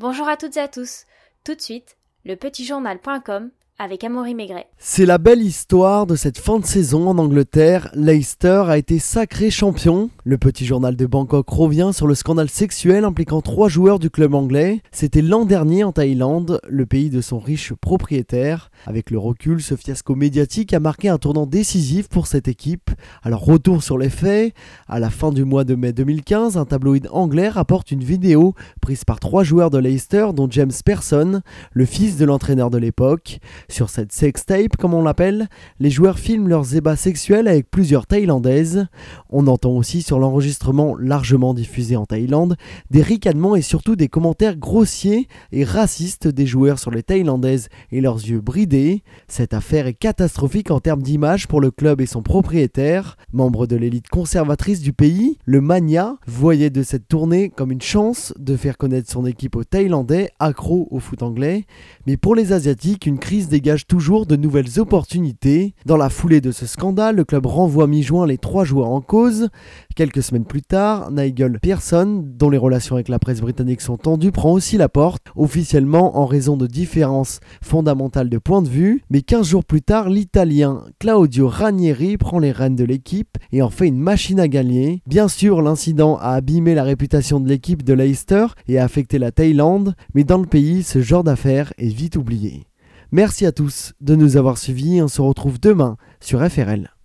Bonjour à toutes et à tous. Tout de suite, le petitjournal.com avec Amaury Maigret. C'est la belle histoire de cette fin de saison en Angleterre. Leicester a été sacré champion. Le petit journal de Bangkok revient sur le scandale sexuel impliquant trois joueurs du club anglais. C'était l'an dernier en Thaïlande, le pays de son riche propriétaire. Avec le recul, ce fiasco médiatique a marqué un tournant décisif pour cette équipe. Alors retour sur les faits. À la fin du mois de mai 2015, un tabloïd anglais rapporte une vidéo prise par trois joueurs de Leicester, dont James Persson, le fils de l'entraîneur de l'époque. Sur cette sextape, comme on l'appelle, les joueurs filment leurs ébats sexuels avec plusieurs Thaïlandaises. On entend aussi sur l'enregistrement largement diffusé en Thaïlande des ricanements et surtout des commentaires grossiers et racistes des joueurs sur les Thaïlandaises et leurs yeux bridés. Cette affaire est catastrophique en termes d'image pour le club et son propriétaire. Membre de l'élite conservatrice du pays, le Mania voyait de cette tournée comme une chance de faire connaître son équipe aux Thaïlandais accros au foot anglais. Mais pour les Asiatiques, une crise dégage toujours de nouvelles opportunités. Dans la foulée de ce scandale, le club renvoie mi-juin les trois joueurs en cause. Quelques semaines plus tard, Nigel Pearson, dont les relations avec la presse britannique sont tendues, prend aussi la porte, officiellement en raison de différences fondamentales de point de vue. Mais 15 jours plus tard, l'Italien Claudio Ranieri prend les rênes de l'équipe et en fait une machine à gagner. Bien sûr, l'incident a abîmé la réputation de l'équipe de Leicester et a affecté la Thaïlande, mais dans le pays, ce genre d'affaires est vite oublié. Merci à tous de nous avoir suivis. On se retrouve demain sur FRL.